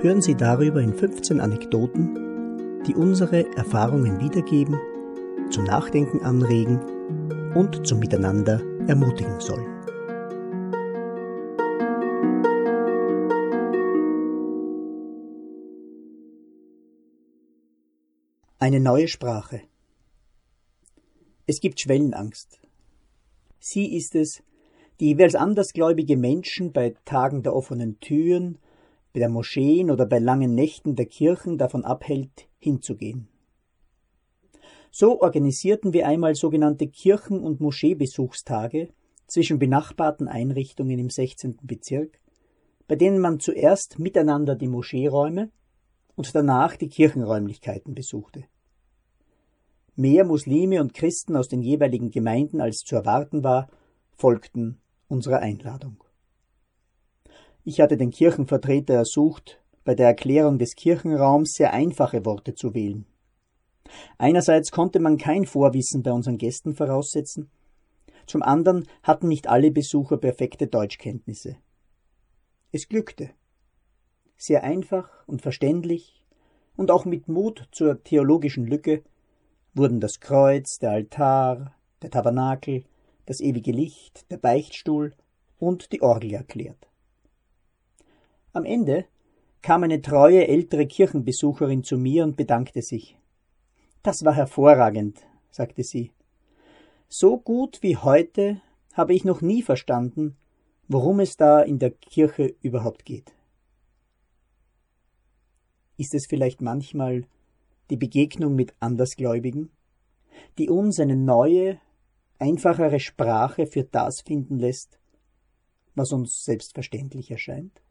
hören Sie darüber in 15 Anekdoten, die unsere Erfahrungen wiedergeben, zum Nachdenken anregen und zum Miteinander ermutigen sollen. Eine neue Sprache. Es gibt Schwellenangst. Sie ist es, die jeweils andersgläubige Menschen bei Tagen der offenen Türen, der Moscheen oder bei langen Nächten der Kirchen davon abhält, hinzugehen. So organisierten wir einmal sogenannte Kirchen- und Moscheebesuchstage zwischen benachbarten Einrichtungen im 16. Bezirk, bei denen man zuerst miteinander die Moscheeräume und danach die Kirchenräumlichkeiten besuchte. Mehr Muslime und Christen aus den jeweiligen Gemeinden als zu erwarten war, folgten unserer Einladung. Ich hatte den Kirchenvertreter ersucht, bei der Erklärung des Kirchenraums sehr einfache Worte zu wählen. Einerseits konnte man kein Vorwissen bei unseren Gästen voraussetzen, zum anderen hatten nicht alle Besucher perfekte Deutschkenntnisse. Es glückte. Sehr einfach und verständlich und auch mit Mut zur theologischen Lücke wurden das Kreuz, der Altar, der Tabernakel, das ewige Licht, der Beichtstuhl und die Orgel erklärt. Am Ende kam eine treue ältere Kirchenbesucherin zu mir und bedankte sich. Das war hervorragend, sagte sie. So gut wie heute habe ich noch nie verstanden, worum es da in der Kirche überhaupt geht. Ist es vielleicht manchmal die Begegnung mit Andersgläubigen, die uns eine neue, einfachere Sprache für das finden lässt, was uns selbstverständlich erscheint?